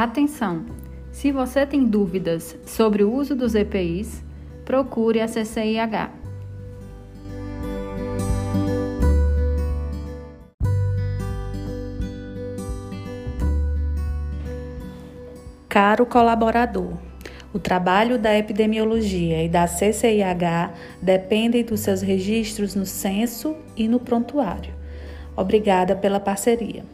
Atenção! Se você tem dúvidas sobre o uso dos EPIs, procure a CCIH. Caro colaborador, o trabalho da epidemiologia e da CCIH dependem dos seus registros no censo e no prontuário. Obrigada pela parceria.